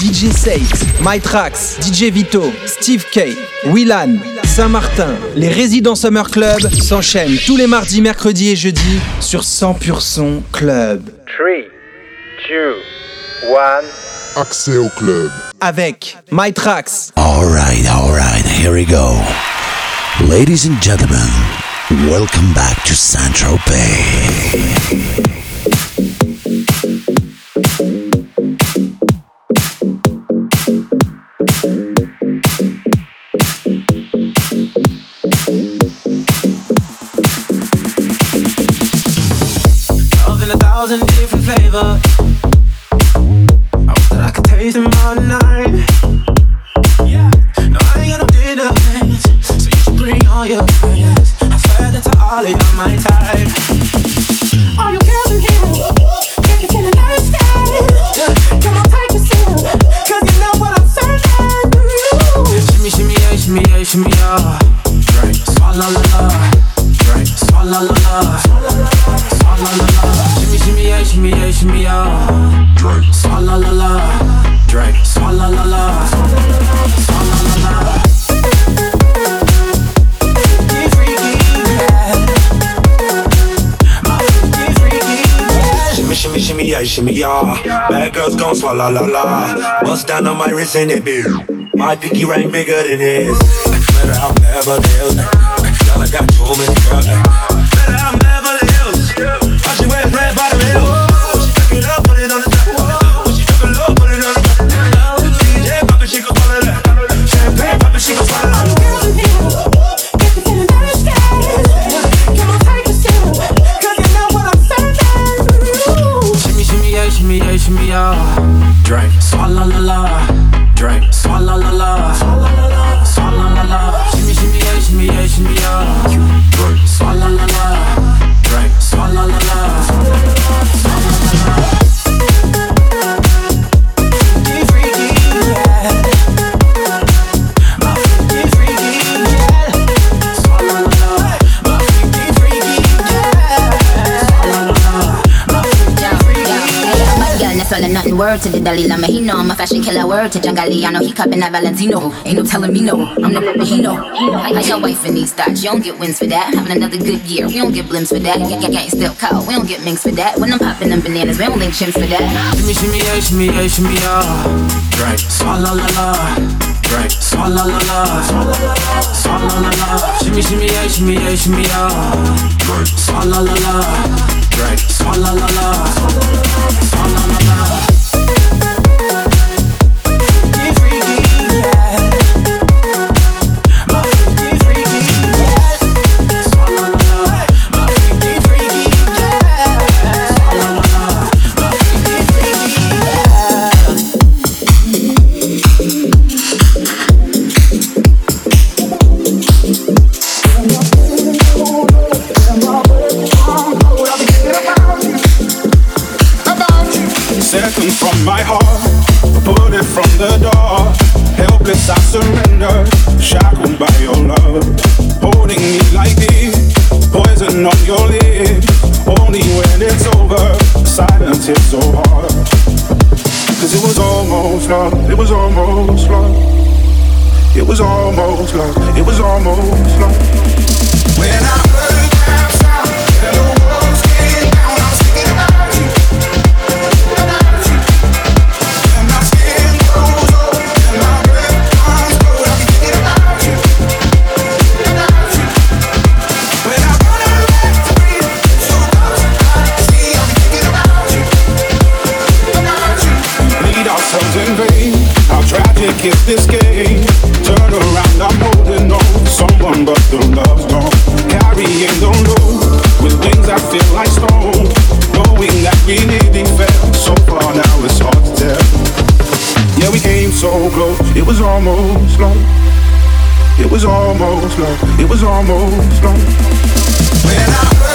DJ Sate, MyTrax, DJ Vito, Steve K, Willan, Saint-Martin. Les résidents Summer Club s'enchaînent tous les mardis, mercredis et jeudis sur 100% Son Club. 3, 2, 1. Accès au club. Avec MyTrax. Alright, alright, here we go. Ladies and gentlemen, welcome back to Central thousand different flavors. I wish that I could taste them all night. Shimmy, yeah. Bad girls gon' swallow la la. Bust down on my wrist and it big. My pinky ring bigger than his. Better out Beverly Hills. Girl, I got too many girls. Word to the Dalai Lama. He know I'm a fashion killer. Word to Jangali. I know he cupping that Valentino. Ain't no telling me no. I'm the but he know. I your wife in these thoughts. You don't get wins for that. Having another good year. We don't get blimps for that. Gang, gang, still caught. We don't get minks for that. When I'm popping them bananas, we don't link chimps for that. Shimmy, shimmy, yeah, shimmy, yeah, shimmy, yeah. Drink, swalla la la. Drink, swalla la la. Swalla la la. Shimmy, shimmy, yeah, shimmy, yeah, shimmy, yeah. Drink, swalla la la. Drink, swalla la la. Swalla la la. love, it was almost love. It was almost love, it was almost love. When I almost. It was almost gone. When I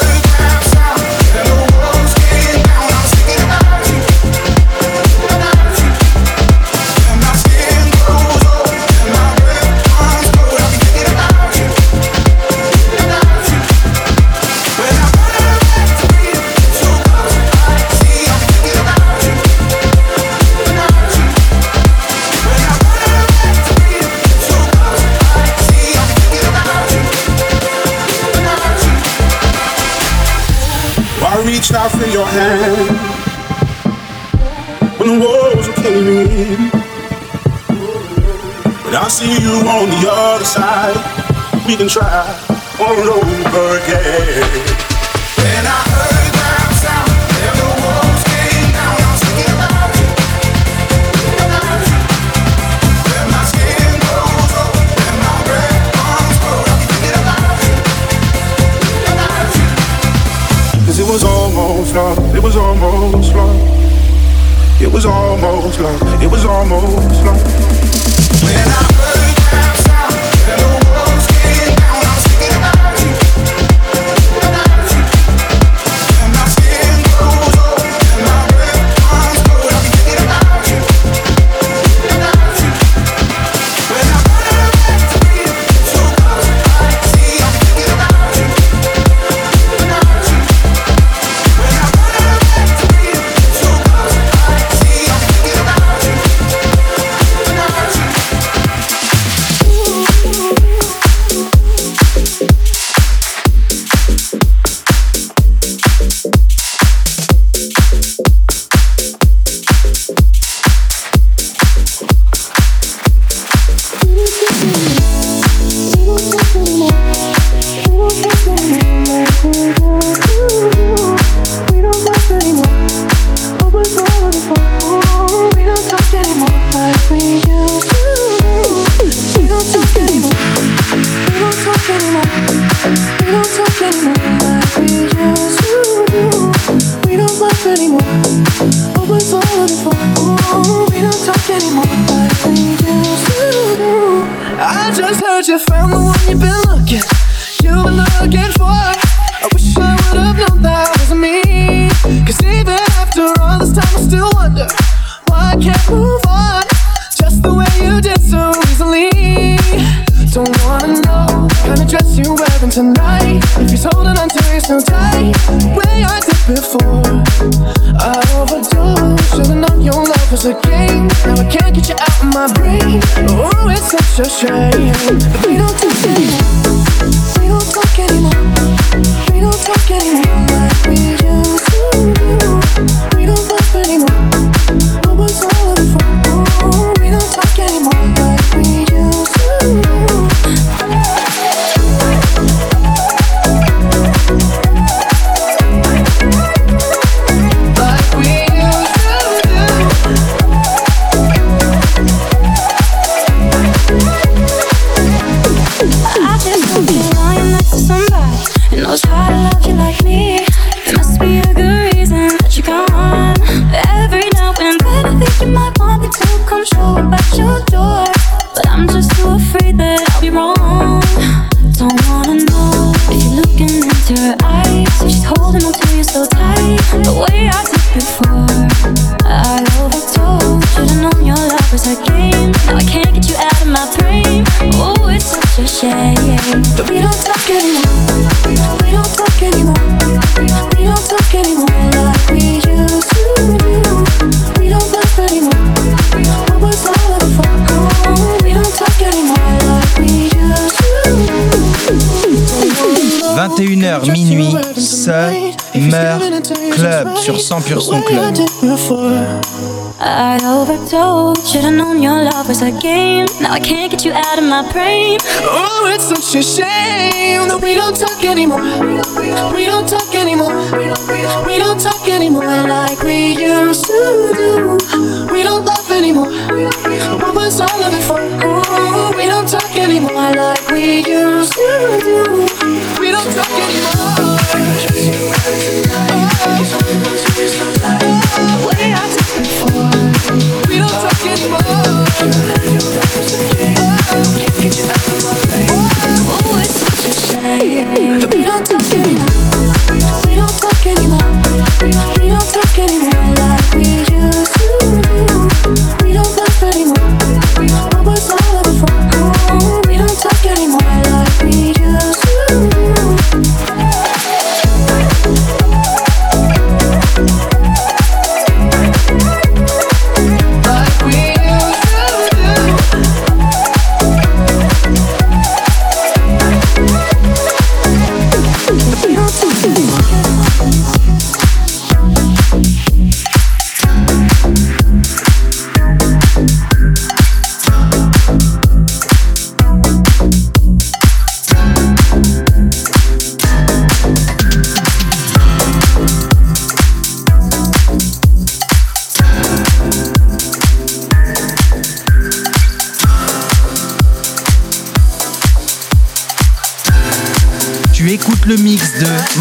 see you on the other side. We can try all over again. When I heard that sound, there the walls came down. I was thinking about you. When my skin goes old, when my breath comes cold, I keep thinking about it. Cause it was almost love, it was almost love. It was almost love, it was almost love. When I a game. Now I can't get you out of my brain. Oh, it's such a shame. But we don't talk anymore. We don't talk anymore. We don't talk anymore like we used to do. We don't laugh anymore. 100% pur son club. I overdosed. Should've known your love was a game. Now I can't get you out of my brain. Oh, it's such a shame that we don't talk anymore. We don't talk anymore. We don't talk anymore like we used to do. We don't love anymore. What was all of it for? Ooh, we don't talk anymore like we used to do. We don't talk anymore.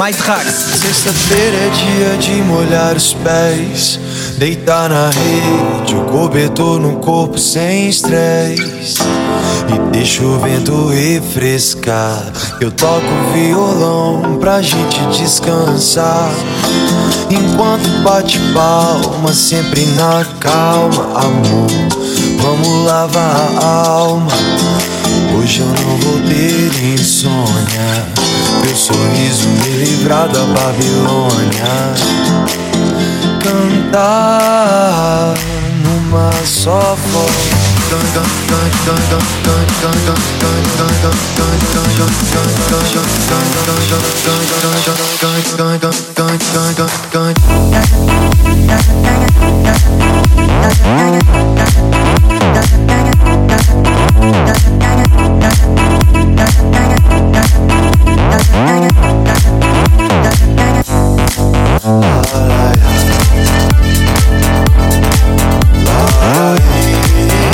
mais. Sexta-feira é dia de molhar os pés, deitar na rede, o cobertor no corpo sem estresse. E deixa o vento refrescar. Eu toco violão pra gente descansar. Enquanto bate palma, sempre na calma, amor. Vamos lavar a alma. Hoje eu não vou ter insônia teu sorriso me livrar da Babilônia. Cantar numa só voz. Oh, yeah.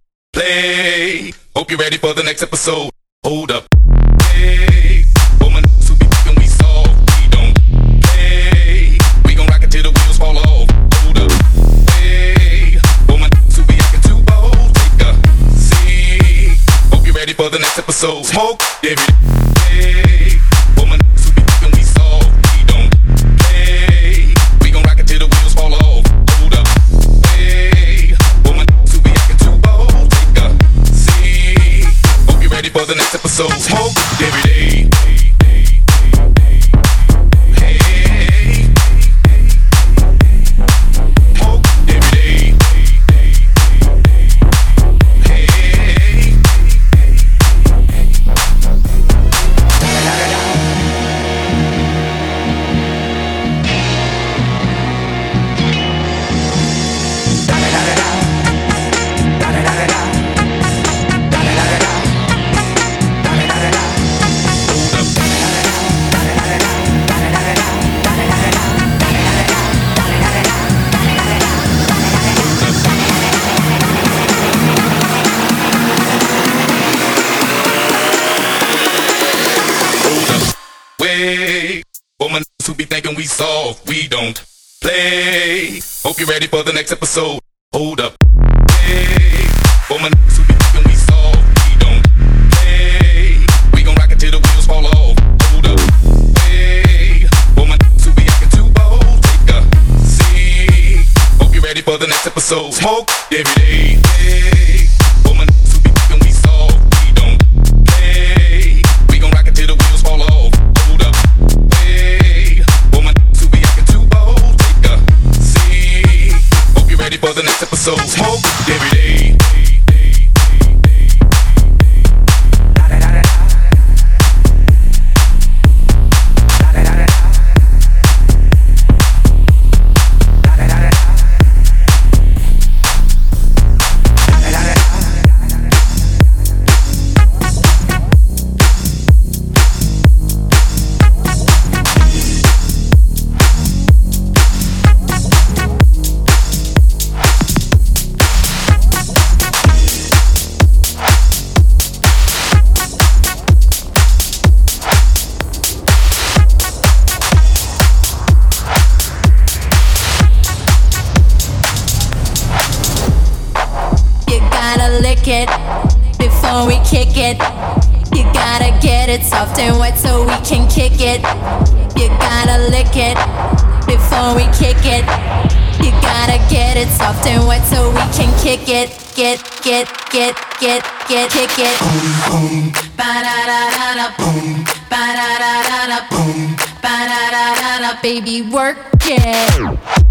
next episode. Hold up. Hey, woman, to be fucking we solve. We don't play. We gon' rock it till the wheels fall off. Hold up. Hey, woman, to be acting too bold. Take a seat. Hope you're ready for the next episode. Smoke, give it. Hey. David. for the next episode. Hold up. Hey, for my niggas who be thinking we soft, we don't. Hey, we gon' rock it till the wheels fall off. Hold up. Hey, for my niggas who be acting too bold, take a seat. Hope you're ready for the next episode. Smoke every day. get, get, kick it. Boom, boom, ba da da da da, boom, ba da da da da, boom, ba da da da da, baby, work it.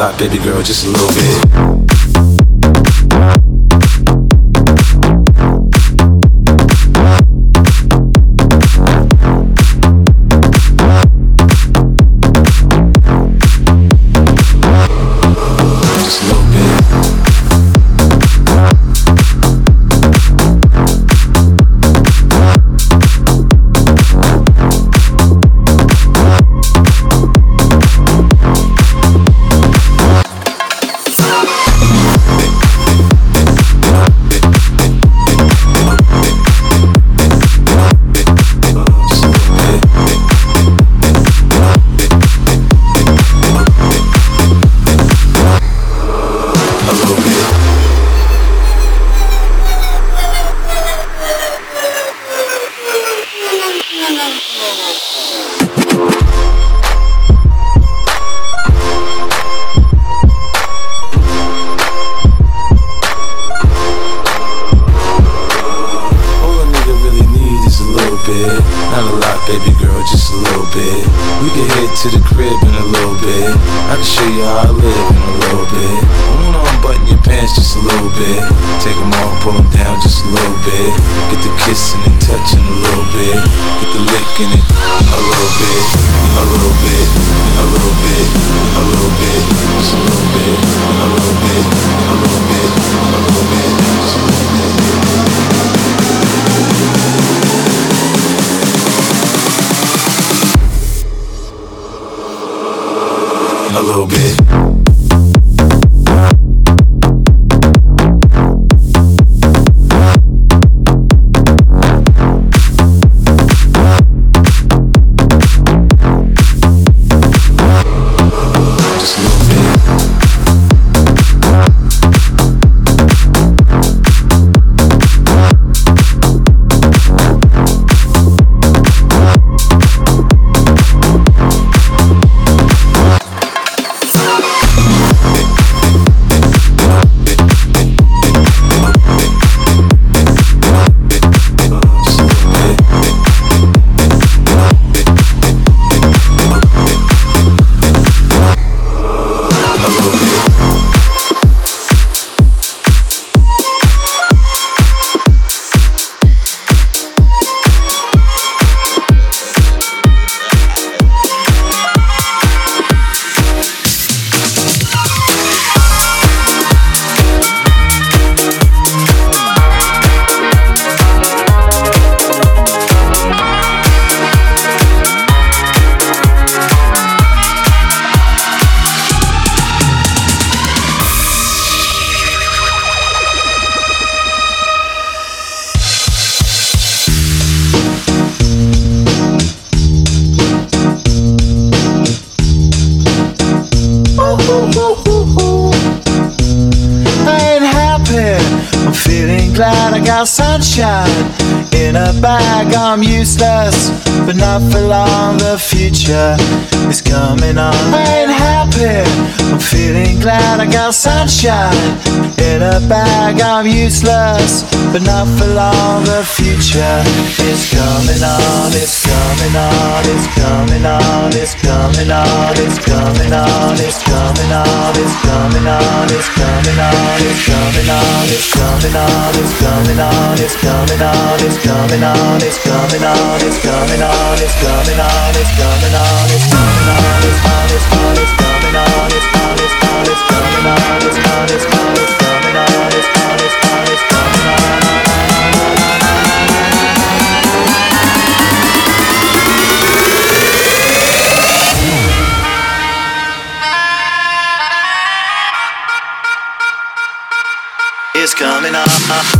lot, baby girl, just a little bit. on, it's coming on, it's coming on, it's coming on, it's coming on, it's coming on, it's coming on, it's coming on, it's coming on, it's coming on, it's coming on, it's coming on, it's coming on, it's coming on, it's on, it's on, it's coming on, it's on, it's on, it's coming on, it's on, it's on, it's coming on, it's on, it's on, it's coming on. coming up.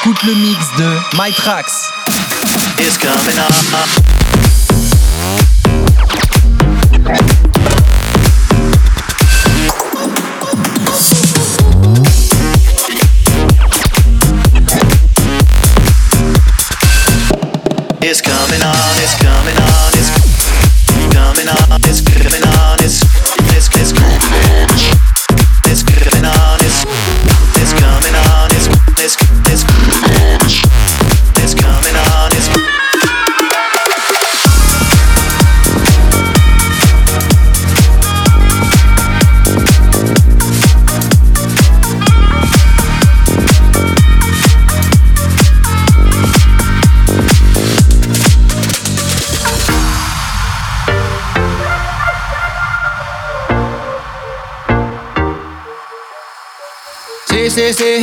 écoute le mix de My Tracks. sí, sí.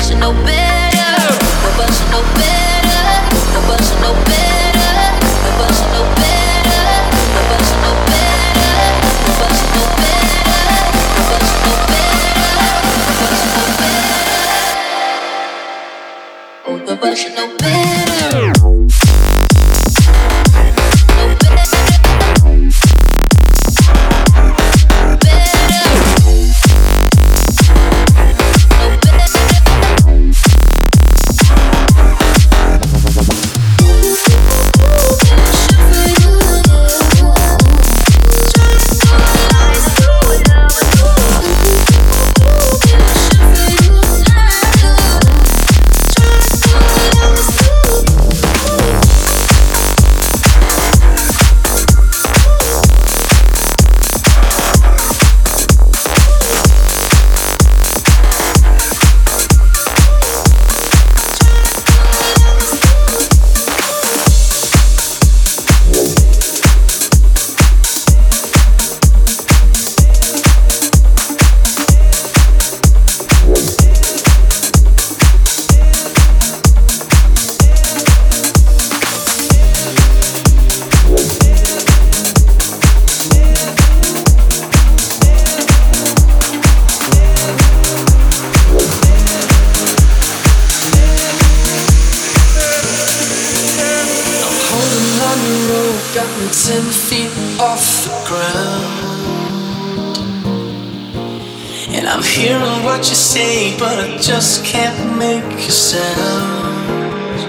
Cause you know better. can't make a sound.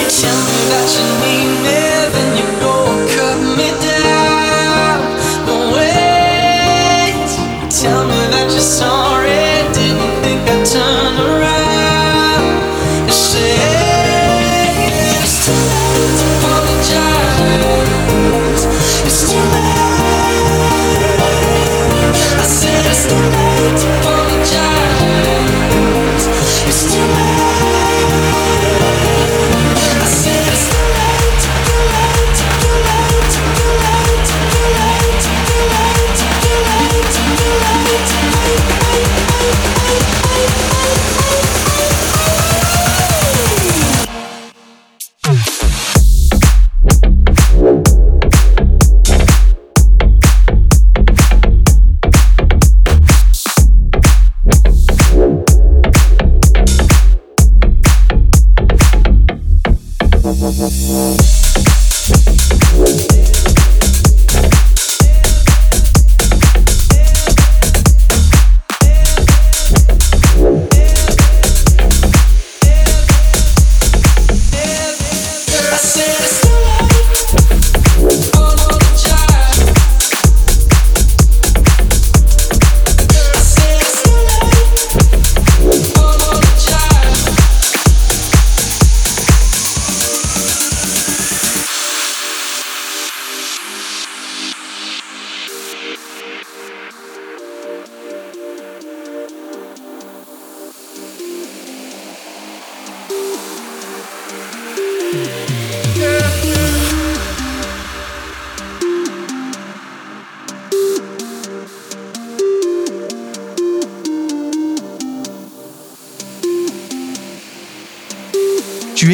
You tell me that you're.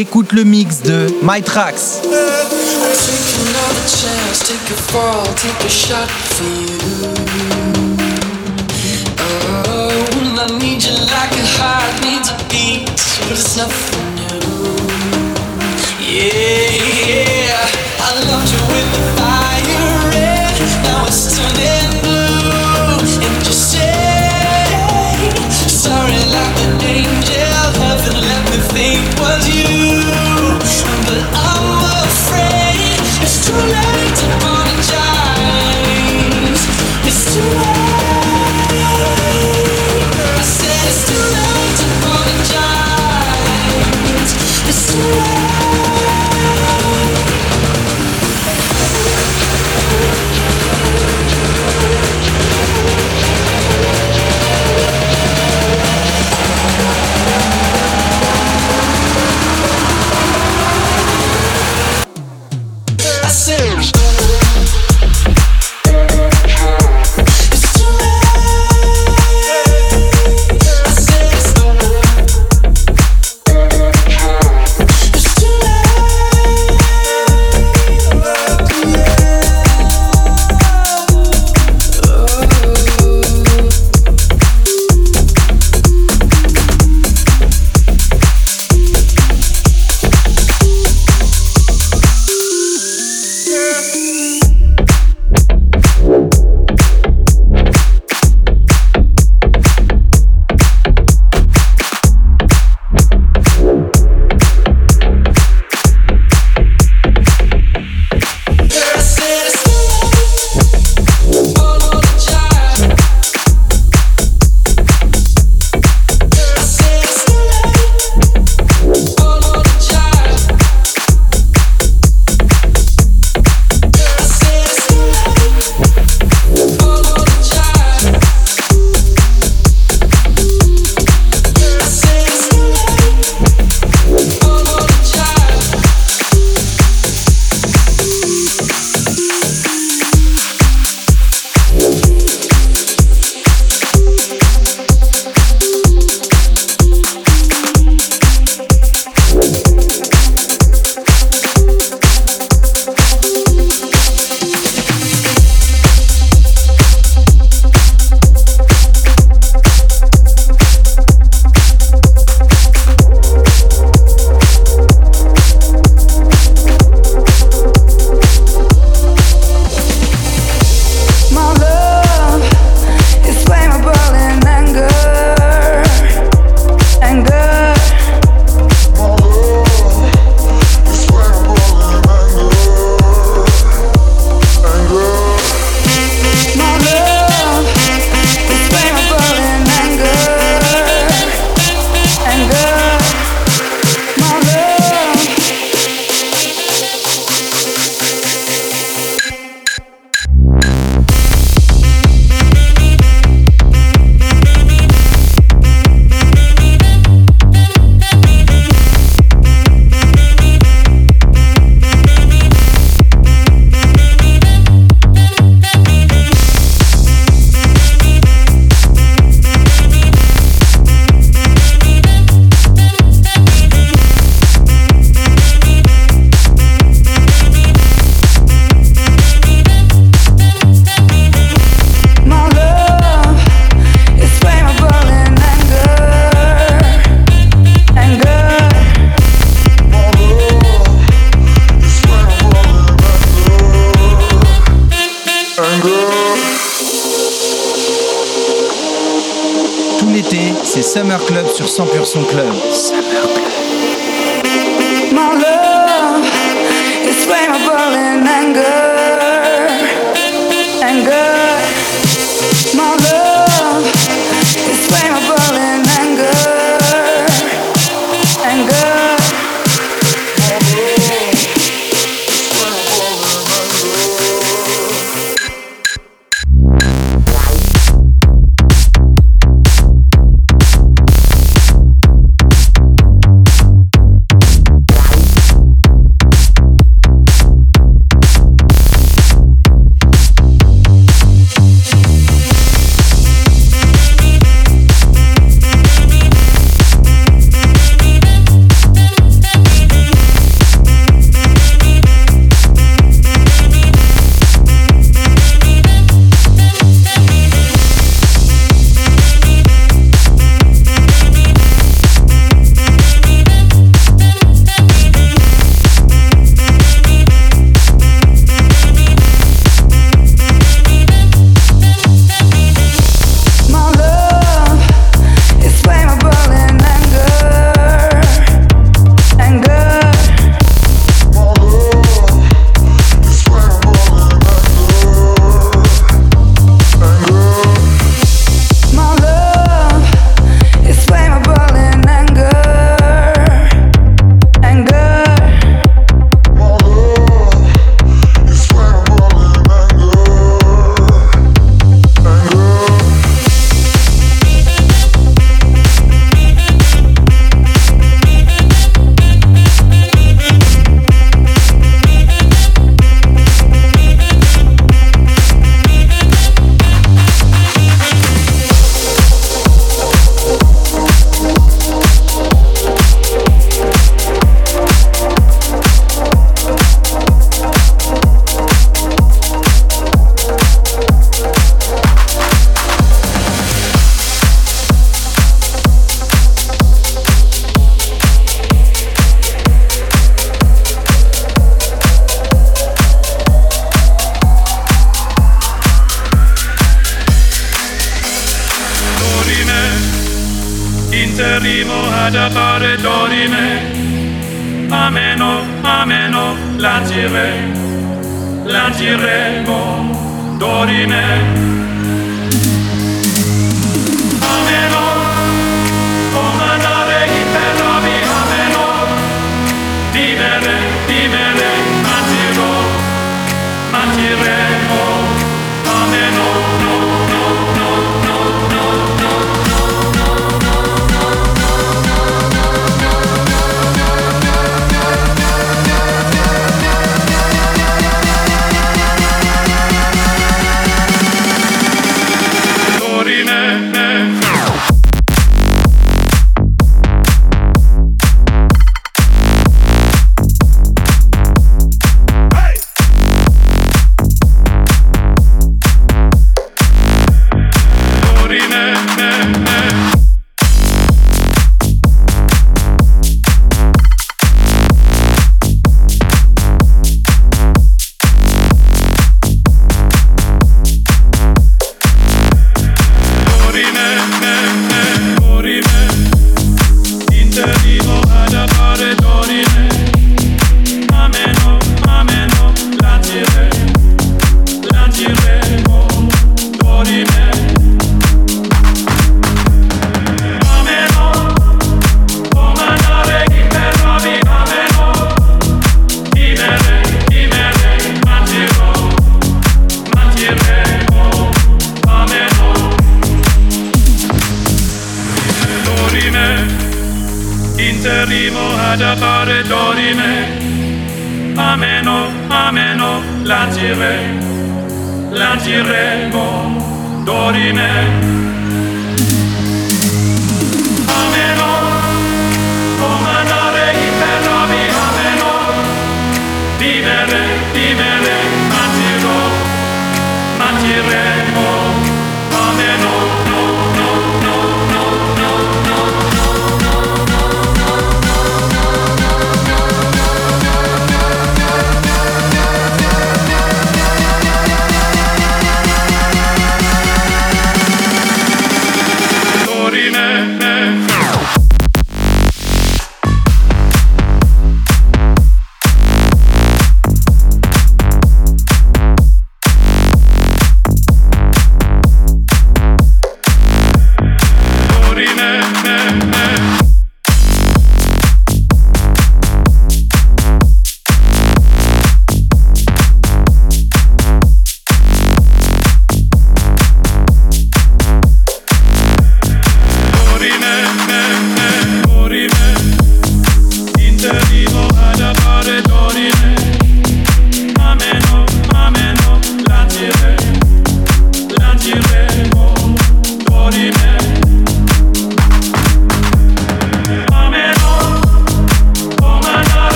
écoute le mix de My Tracks. you 100% Club.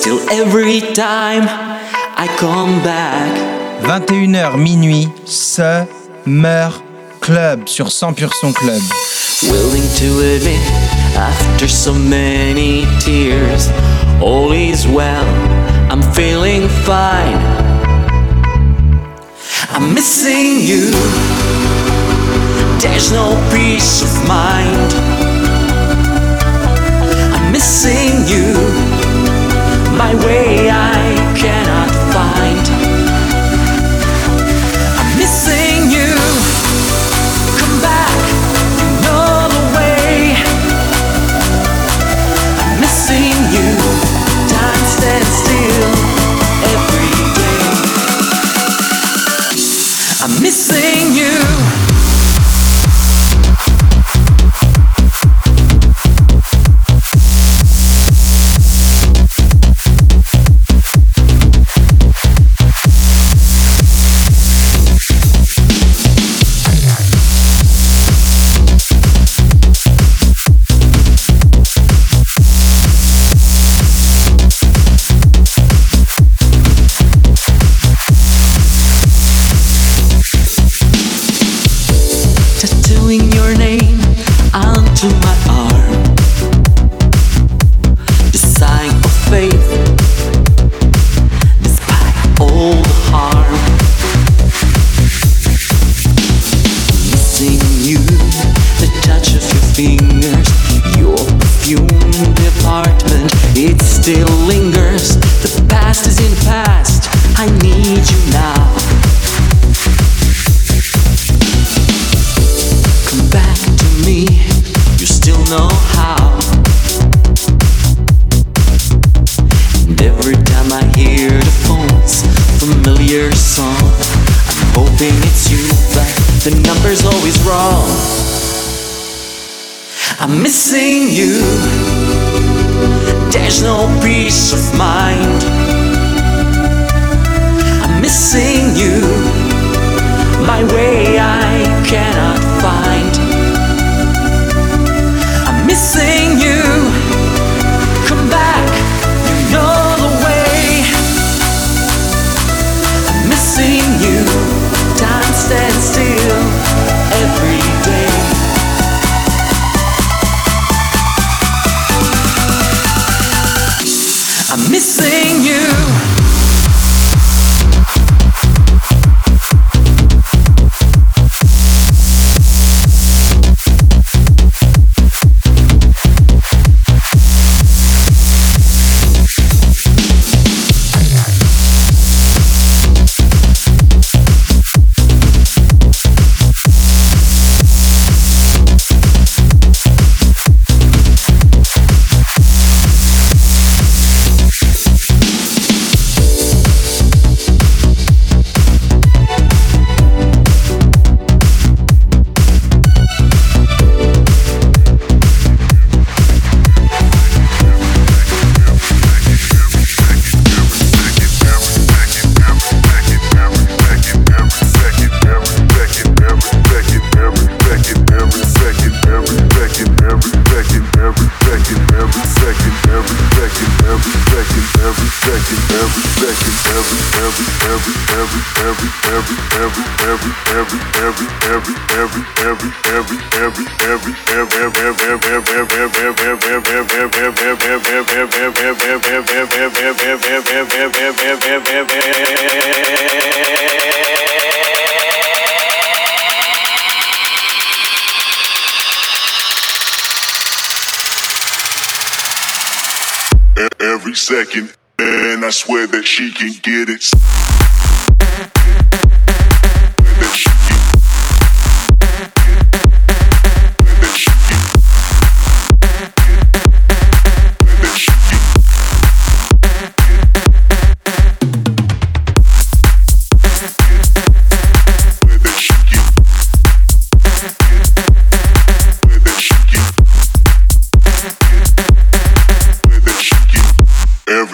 Still every time I come back. 21h minuit, Summer Club sur 100% son club. Willing to admit after so many tears, all is well, I'm feeling fine. I'm missing you, there's no peace of mind. I'm missing you, my way. I cannot missing you, there's no peace of mind. I'm missing you, my way I cannot find. Missing you. E- Every second, and I swear that she can get it.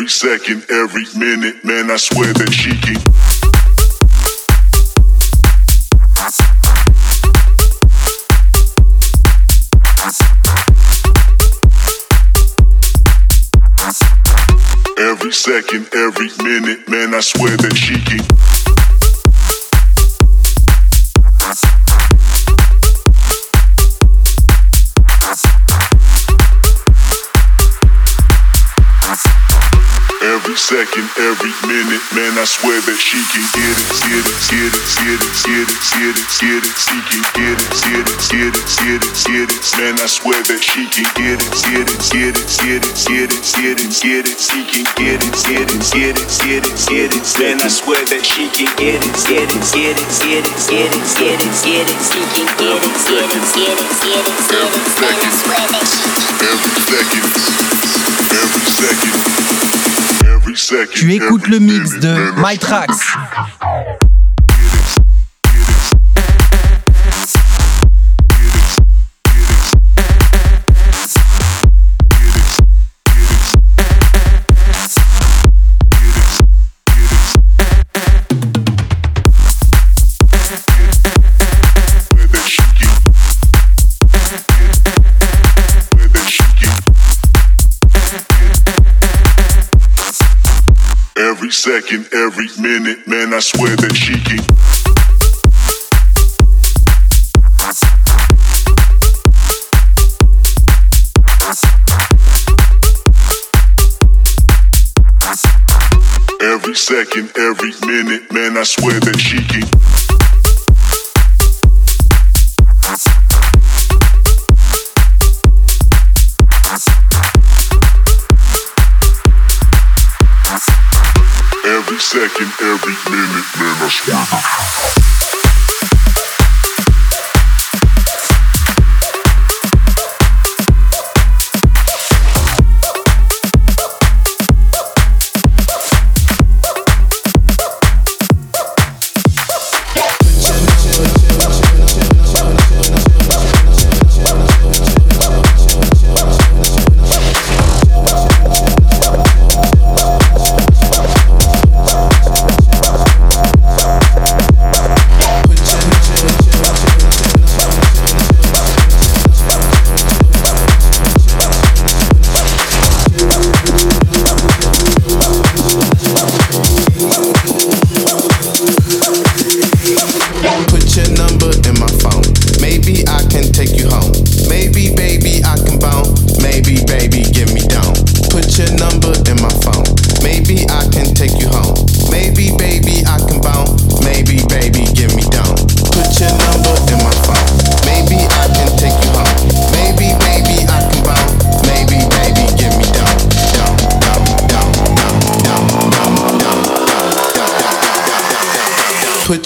Second, every minute, man, I swear that she can. Every second, every minute, man, I swear that she can. Second, every minute, man, I swear that she can get it, get it, get it, get it, get it, get it, get it, she can get it, get it, get it, get it, get it, man, I swear that she can get it, get it, get it, get it, get it, get it, get it, she can get it, get it, get it, get it, get it, man, I swear that she can get it, get it, get it, get it, get it, get it, get it, she can get it, get it, get it, get it, get it, man, I swear that she every second, every second. Every second, Tu écoutes le mix de My Tracks. Every second, every minute, man, I swear that she can. Every second, every minute, man, I swear that she can. Second, every minute, man, I swear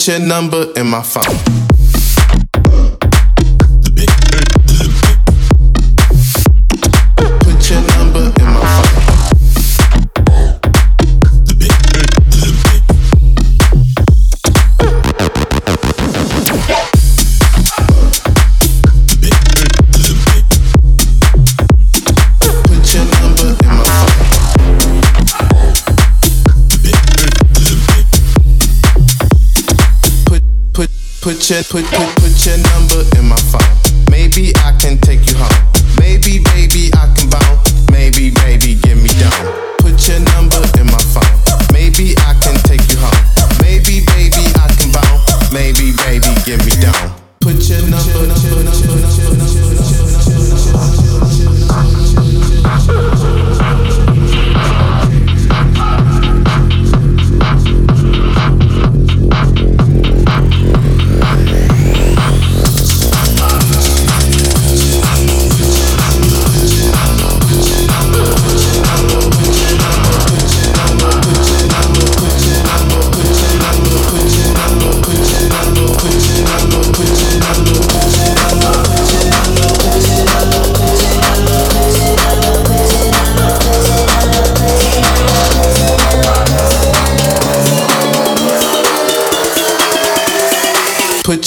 Put your number in my phone. Put put put your number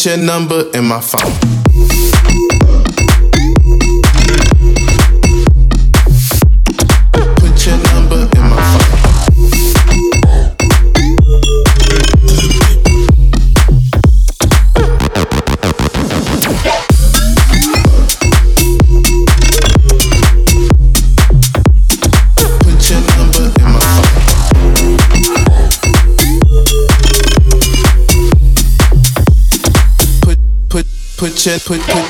your number in my phone. Your put put